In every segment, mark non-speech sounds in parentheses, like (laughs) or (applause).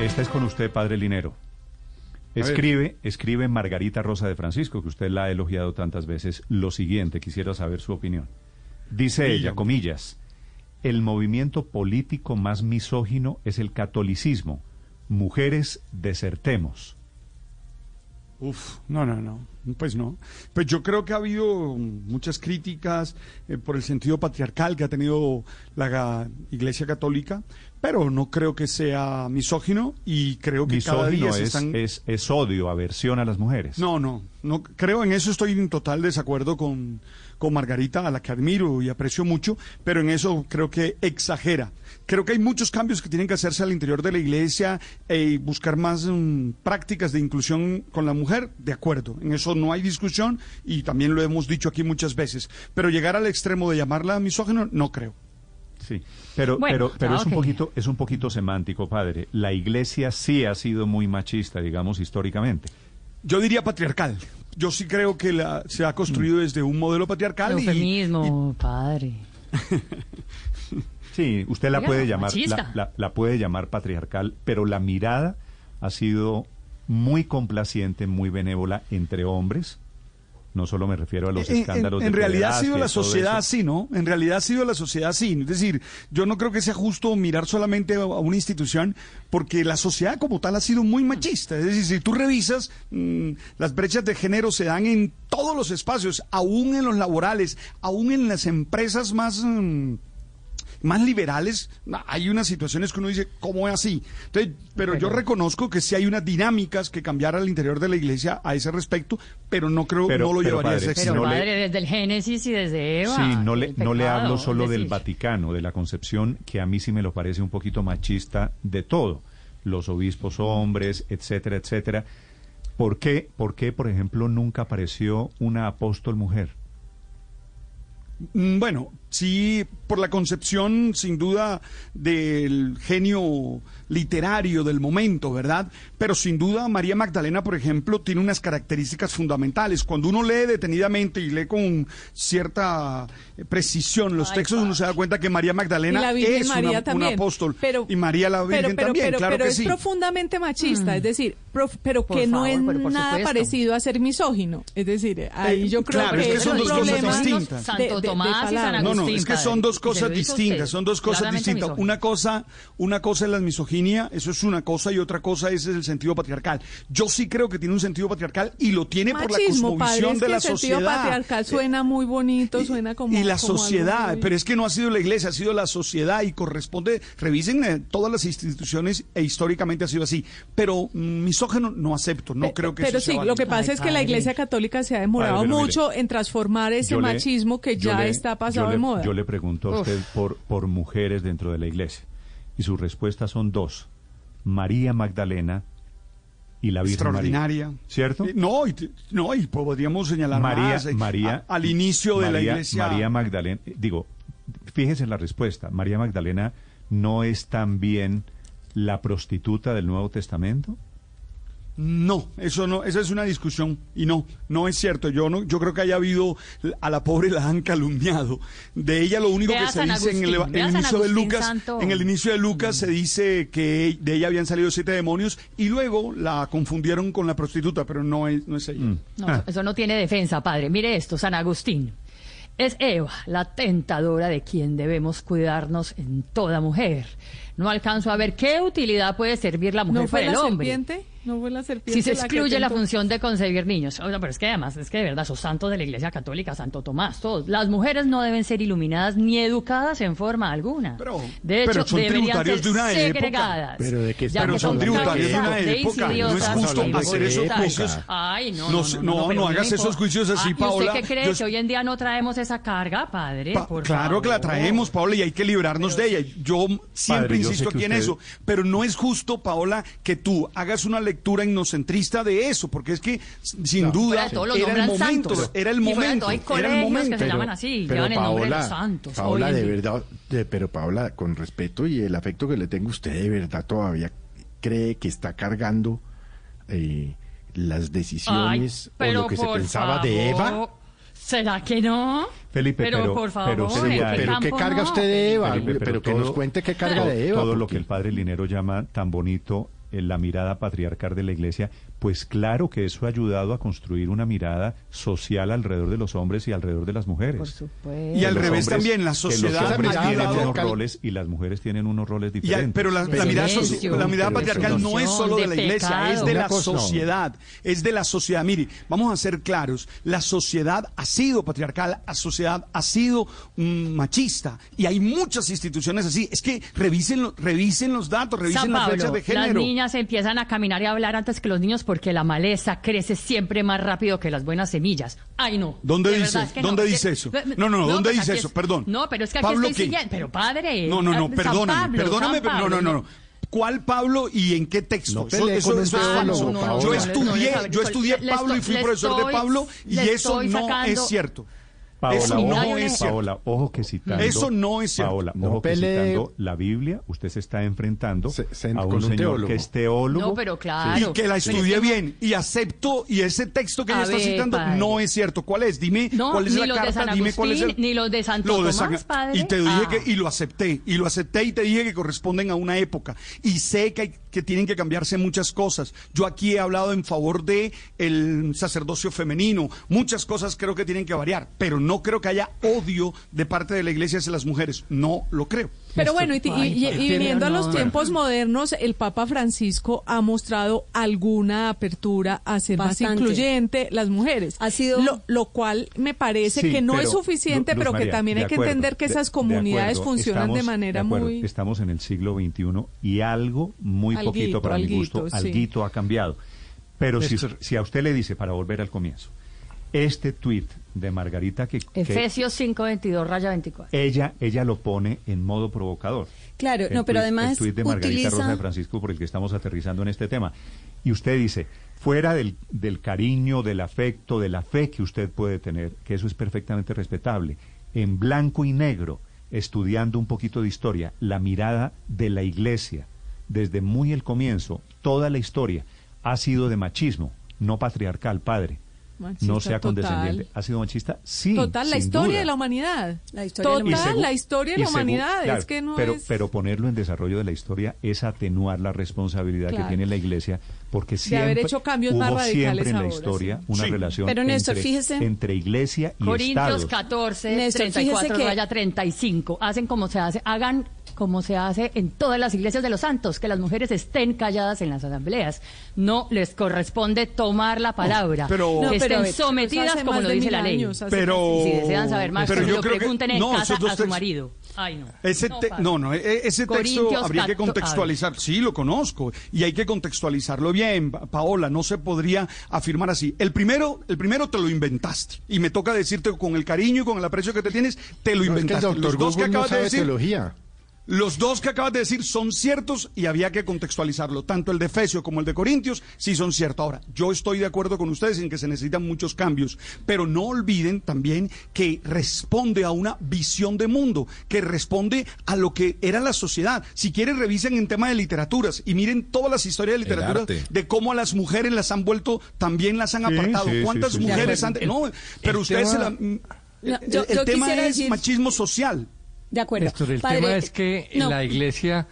Esta es con usted, padre Linero. Escribe, escribe Margarita Rosa de Francisco, que usted la ha elogiado tantas veces, lo siguiente, quisiera saber su opinión. Dice ella, comillas, el movimiento político más misógino es el catolicismo. Mujeres, desertemos. Uf, no, no, no, pues no. Pues yo creo que ha habido muchas críticas eh, por el sentido patriarcal que ha tenido la Iglesia Católica, pero no creo que sea misógino y creo que cada día es, están... es, es odio, aversión a las mujeres. No, no, no, creo en eso estoy en total desacuerdo con, con Margarita, a la que admiro y aprecio mucho, pero en eso creo que exagera. Creo que hay muchos cambios que tienen que hacerse al interior de la iglesia y buscar más mm, prácticas de inclusión con la mujer, de acuerdo. En eso no hay discusión y también lo hemos dicho aquí muchas veces. Pero llegar al extremo de llamarla misógino, no creo. Sí, pero, pero, pero es un poquito, es un poquito semántico, padre. La iglesia sí ha sido muy machista, digamos, históricamente. Yo diría patriarcal. Yo sí creo que la, se ha construido desde un modelo patriarcal. Eufemismo, padre. Sí, usted la puede llamar, la, puede llamar patriarcal, pero la mirada ha sido muy complaciente, muy benévola entre hombres. No solo me refiero a los escándalos. En, en realidad ha sido la sociedad así, ¿no? En realidad ha sido la sociedad así. Es decir, yo no creo que sea justo mirar solamente a una institución, porque la sociedad como tal ha sido muy machista. Es decir, si tú revisas, mm, las brechas de género se dan en todos los espacios, aún en los laborales, aún en las empresas más... Mm, más liberales, hay unas situaciones que uno dice, ¿cómo es así? Entonces, pero, yo reconozco que sí hay unas dinámicas que cambiar al interior de la iglesia a ese respecto, pero no creo, que no lo llevaría a ese Pero padre, desde el Génesis y desde Eva. Sí, no le, no le hablo solo del Vaticano, de la concepción que a mí sí me lo parece un poquito machista de todo. Los obispos hombres, etcétera, etcétera. ¿Por qué, por, qué, por ejemplo, nunca apareció una apóstol mujer? Mm, bueno, sí, por la concepción, sin duda, del genio literario del momento, ¿verdad? Pero sin duda, María Magdalena, por ejemplo, tiene unas características fundamentales. Cuando uno lee detenidamente y lee con cierta precisión los textos, uno se da cuenta que María Magdalena es una, apóstol. y María la Virgen también, claro pero que es profundamente machista, es mm. decir, pero que no es nada parecido a ser misógino. Es decir, ahí eh, yo creo que, es son dos cosas distintas. Santo Tomás y San Agustín, no, no, es que son dos cosas distintas, son dos cosas distintas. Una cosa, una cosa es la misoginia, eso es una cosa, y otra cosa es el sentido patriarcal. Yo sí creo que tiene un sentido patriarcal y lo tiene por la cosmovisión de la sociedad. El sentido patriarcal suena muy bonito, suena como. Y la sociedad, pero es que no ha sido la iglesia, ha sido la sociedad y corresponde, revisen eh, todas las instituciones e históricamente ha sido así. Pero mm, misógeno no acepto, no creo que pero eso sí, lo que pasa es que la iglesia católica se ha demorado mucho en transformar ese machismo que ya está pasado de moda. Yo le pregunto a usted por, por mujeres dentro de la iglesia y sus respuestas son dos. María Magdalena y la Virgen extraordinaria, ¿cierto? Eh, no, y, no, y podríamos señalar María, más, eh, María, al inicio de la iglesia. María Magdalena, digo, fíjese en la respuesta. María Magdalena no es también la prostituta del Nuevo Testamento. No, eso no, esa es una discusión y no, no es cierto. Yo no, yo creo que haya habido a la pobre la han calumniado. De ella lo único que se dice en el, inicio de Lucas, en el inicio de Lucas se dice que de ella habían salido siete demonios y luego la confundieron con la prostituta, pero no es, no es ella. Mm. No, Eso no tiene defensa, padre. Mire esto, San Agustín. Es Eva, la tentadora de quien debemos cuidarnos en toda mujer. No alcanzo a ver qué utilidad puede servir la mujer para el hombre. Serpiente? ¿No fue la serpiente? Si se excluye la, función de concebir niños. pero es que además, es que de verdad, esos santos de la Iglesia Católica, Santo Tomás, todos. Las mujeres no deben ser iluminadas ni educadas en forma alguna. Pero, de hecho, son tributarios de una segregadas. Pero de qué Pero son tributarios de una época. No es justo hacer esos juicios. Ay, no, no, no, no, hagas esos juicios así, ah, Paola. ¿Usted qué cree? Que hoy en día no traemos esa carga, padre. claro que la traemos, Paola, y hay que librarnos de ella. Yo siempre insisto aquí en eso. Pero no es justo, Paola, que tú hagas una lectura inocente de eso, porque es que sin duda era el, momento, era el momento, hay era el momento. que se llaman así, pero llevan el nombre de los santos. Paola, de verdad, pero Paola, con respeto y el afecto que le tengo a usted, de verdad todavía cree que está cargando eh, las decisiones o lo que se pensaba de Eva. ¿Será que no? Felipe, pero, por favor, pero, ¿qué carga usted de Eva? pero, que nos cuente qué carga de Eva. Todo lo que el padre Linero llama tan bonito la mirada patriarcal de la Iglesia, pues claro que eso ha ayudado a construir una mirada social alrededor de los hombres y alrededor de las mujeres. Por supuesto. Y al revés también, la sociedad... los hombres tienen unos roles y las mujeres tienen unos roles diferentes. pero la, mirada, patriarcal no es solo de la Iglesia, es de la sociedad. Es de la sociedad. Mire, vamos a ser claros, la sociedad ha sido patriarcal, la sociedad ha sido mm, machista y hay muchas instituciones así. Es que revisen, revisen los datos, revisen las fechas de género. Las niñas empiezan a caminar y a hablar antes que los niños porque la maleza crece siempre más rápido que las buenas semillas. Ay, no. ¿Dónde dice, ¿dónde dice eso? No, no, no, ¿dónde pues dice eso? Perdón. No, pero es que aquí estoy siguiendo. Pero padre. No, no, no, perdóname, perdóname, no, no, no. ¿Cuál Pablo y en qué texto? eso, eso, es falso. yo estudié, yo estudié Pablo y fui profesor de Pablo y eso no es cierto. Paola, eso no es Paola, ojo que citando. Eso no es cierto. Paola, ojo que citando la Biblia, usted se está enfrentando a un, señor que es teólogo. No, pero claro. Y que la estudie bien. Y acepto, y ese texto que ella está citando no es cierto. ¿Cuál es? Dime cuál es la carta, dime cuál es el. Ni los de Santo Tomás, padre. Y te dije que, ah. y lo acepté, y lo acepté y te dije que corresponden a una época. Y sé que, que tienen que cambiarse muchas cosas. Yo aquí he hablado en favor de el sacerdocio femenino. Muchas cosas creo que tienen que variar, pero no creo que haya odio de parte de la iglesia hacia las mujeres. No lo creo. Pero bueno, y, viniendo a los tiempos modernos, el Papa Francisco ha mostrado alguna apertura a ser más incluyente las mujeres. Ha sido lo, cual me parece que no es suficiente, pero que también hay que entender que esas comunidades funcionan de manera muy. Estamos en el siglo XXI y algo muy poquito para mi gusto, alguito ha cambiado. Pero si, si a usted le dice, para volver al comienzo, este tuit de Margarita que... Efesios 5.22, raya 24. Ella, ella lo pone en modo provocador. Claro, no, pero además... El tuit de Margarita Rosa de Francisco por el que estamos aterrizando en este tema. Y usted dice, fuera del, del cariño, del afecto, de la fe que usted puede tener, que eso es perfectamente respetable, en blanco y negro, estudiando un poquito de historia, la mirada de la iglesia, desde muy el comienzo, toda la historia, ha sido de machismo, no patriarcal, padre no sea condescendiente. ¿Ha sido machista? Sí. Total, la historia de la humanidad. La historia total, la, historia de la humanidad. es que no pero, pero ponerlo en desarrollo de la historia es atenuar la responsabilidad que tiene la Iglesia, porque siempre haber hecho cambios hubo más radicales siempre en la historia una relación entre, Iglesia y Corintios 14, Néstor, 34, que... raya 35. Hacen como se hace, hagan como se hace en todas las iglesias de los santos, que las mujeres estén calladas en las asambleas. No les corresponde tomar la palabra, pero, que estén sometidas como lo dice la ley. Pero, si desean saber más, pero yo pregunten en casa a su marido. Ay, no. Ese no, no, e, ese texto habría que contextualizar. Sí, lo conozco. Y hay que contextualizarlo bien, Paola. No se podría afirmar así. El primero, el primero te lo inventaste. Y me toca decirte con el cariño y con el aprecio que te tienes, te lo inventaste. Los dos que acabas de decir. Teología. Los dos que acabas de decir son ciertos y había que contextualizarlo. Tanto el de Efesio como el de Corintios sí son ciertos. Ahora, yo estoy de acuerdo con ustedes en que se necesitan muchos cambios, pero no olviden también que responde a una visión de mundo, que responde a lo que era la sociedad. Si quieren, revisen en tema de literaturas y miren todas las historias de literatura de cómo a las mujeres las han vuelto, también las han apartado. ¿Cuántas mujeres han.? No, pero ustedes se la. el, tema es machismo social. De acuerdo. el tema es que la Iglesia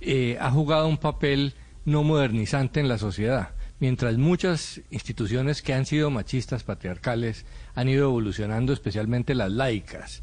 eh, ha jugado un papel no modernizante en la sociedad. Mientras muchas instituciones que han sido machistas, patriarcales, han ido evolucionando, especialmente las laicas,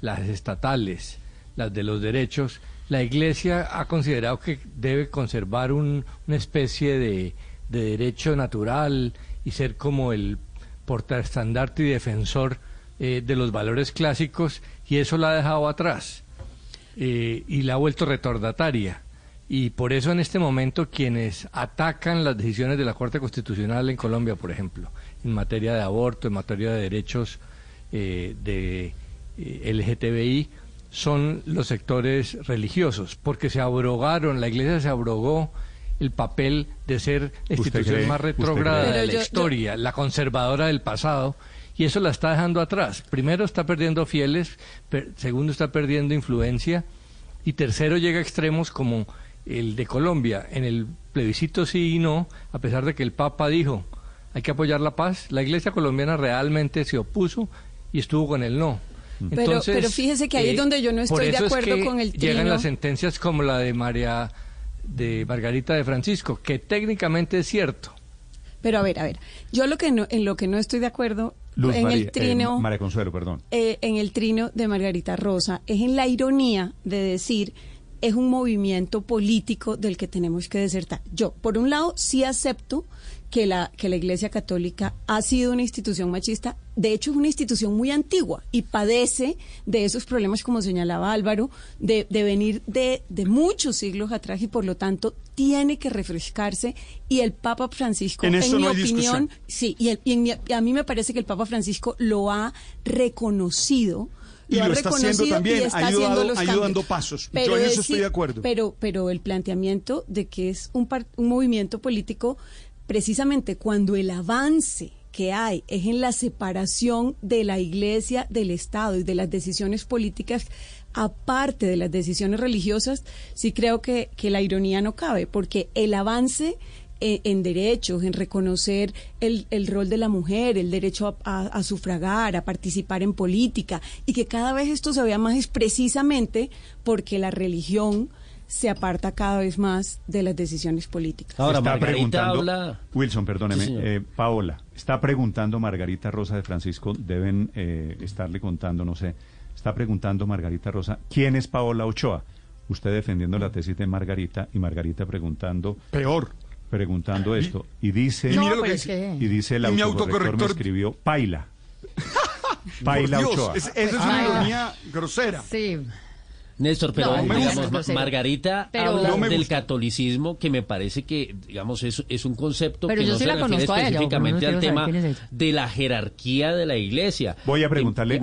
las estatales, las de los derechos, la Iglesia ha considerado que debe conservar una especie de, derecho natural y ser como el portaestandarte y defensor eh, de los valores clásicos y eso la ha dejado atrás eh, y la ha vuelto retardataria. Y por eso en este momento quienes atacan las decisiones de la Corte Constitucional en Colombia, por ejemplo, en materia de aborto, en materia de derechos eh, de eh, LGTBI, son los sectores religiosos, porque se abrogaron, la Iglesia se abrogó el papel de ser la institución más retrógrada de la historia, la conservadora del pasado, y eso la está dejando atrás. Primero está perdiendo fieles, segundo está perdiendo influencia y tercero llega a extremos como el de Colombia. En el plebiscito sí y no, a pesar de que el Papa dijo hay que apoyar la paz, la Iglesia colombiana realmente se opuso y estuvo con el no. Entonces, pero, fíjese que ahí es eh, donde yo no estoy de acuerdo con el trino. Llegan las sentencias como la de María de Margarita de Francisco, que técnicamente es cierto. Pero a ver, a ver, yo lo que no, en lo que no estoy de acuerdo en el trino, María Consuelo, perdón. Eh, en el trino de Margarita Rosa es en la ironía de decir es un movimiento político del que tenemos que desertar. Yo, por un lado, sí acepto que la, que la Iglesia Católica ha sido una institución machista, de hecho es una institución muy antigua y padece de esos problemas, como señalaba Álvaro, de, de venir de, de, muchos siglos atrás y por lo tanto tiene que refrescarse y el Papa Francisco, en, mi opinión, sí, y, a mí me parece que el Papa Francisco lo ha reconocido y lo, está haciendo también, está ayudando, pasos. Pero Yo en eso estoy de acuerdo. Pero, pero el planteamiento de que es un, un movimiento político precisamente cuando el avance que hay es en la separación de la iglesia del Estado y de las decisiones políticas, aparte de las decisiones religiosas, sí creo que, que la ironía no cabe, porque el avance eh, en, derechos, en reconocer el, el, rol de la mujer, el derecho a, sufragar, a participar en política, y que cada vez esto se vea más es precisamente porque la religión se aparta cada vez más de las decisiones políticas. Ahora, está preguntando, Wilson, perdóneme, eh, Paola, está preguntando Margarita Rosa de Francisco, deben eh, estarle contando, no sé, está preguntando Margarita Rosa, ¿quién es Paola Ochoa? Usted defendiendo la tesis de Margarita y Margarita preguntando... Peor. Preguntando esto. Y dice... y, dice el autocorrector, me escribió Paila. (laughs) Paila Ochoa. esa es una ironía grosera. Sí. Néstor, pero digamos, Margarita habla del catolicismo que me parece que, digamos, es, es un concepto que no se refiere específicamente al tema de la jerarquía de la iglesia. Voy a preguntarle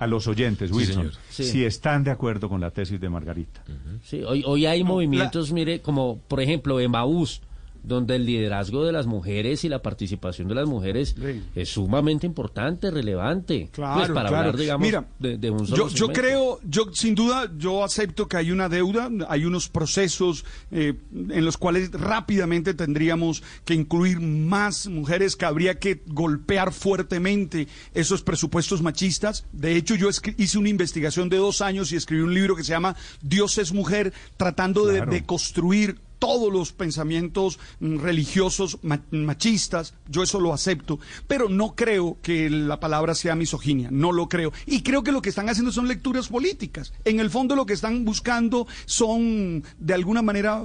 a, los, oyentes, Wilson, si están de acuerdo con la tesis de Margarita. Sí, hoy, hoy hay movimientos, mire, como por ejemplo Emaús, donde el liderazgo de las mujeres y la participación de las mujeres es sumamente importante, relevante. Pues, claro, para hablar, digamos, de, un solo yo, yo, creo, yo sin duda, yo acepto que hay una deuda, hay unos procesos eh, en los cuales rápidamente tendríamos que incluir más mujeres, que habría que golpear fuertemente esos presupuestos machistas. De hecho, yo hice una investigación de dos años y escribí un libro que se llama Dios es mujer, tratando de, de construir todos los pensamientos mm, religiosos machistas, yo eso lo acepto, pero no creo que la palabra sea misoginia, no lo creo. Y creo que lo que están haciendo son lecturas políticas. En el fondo lo que están buscando son, de alguna manera,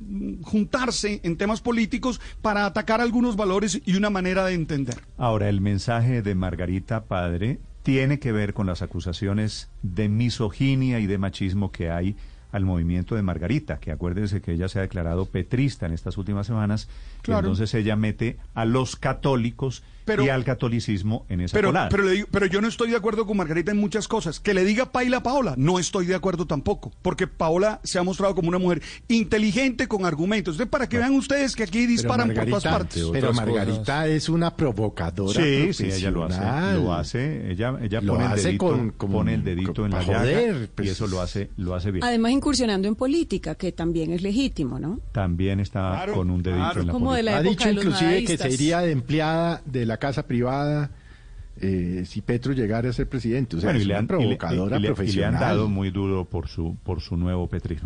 mm, juntarse en temas políticos para atacar algunos valores y una manera de entender. Ahora, el mensaje de Margarita Padre tiene que ver con las acusaciones de misoginia y de machismo que hay al movimiento de Margarita, que acuérdense que ella se ha declarado petrista en estas últimas semanas, entonces ella mete a los católicos y al catolicismo en esa pero, Pero, pero yo no estoy de acuerdo con Margarita en muchas cosas. Que le diga Paila a Paola, no estoy de acuerdo tampoco, porque Paola se ha mostrado como una mujer inteligente con argumentos. Entonces, para que vean ustedes que aquí disparan por todas partes. Pero Margarita es una provocadora. Sí, sí, ella lo hace. Lo hace, ella, ella pone, el dedito, pone el dedito en la llaga y pues. eso lo hace, lo hace bien. Además, incursionando en política, que también es legítimo, ¿no? También está con un dedito en la política. ha dicho inclusive que se iría de empleada de la casa privada eh, si Petro llegara a ser presidente. O sea, es una provocadora profesional. Y le han dado muy duro por su, por su nuevo petrismo.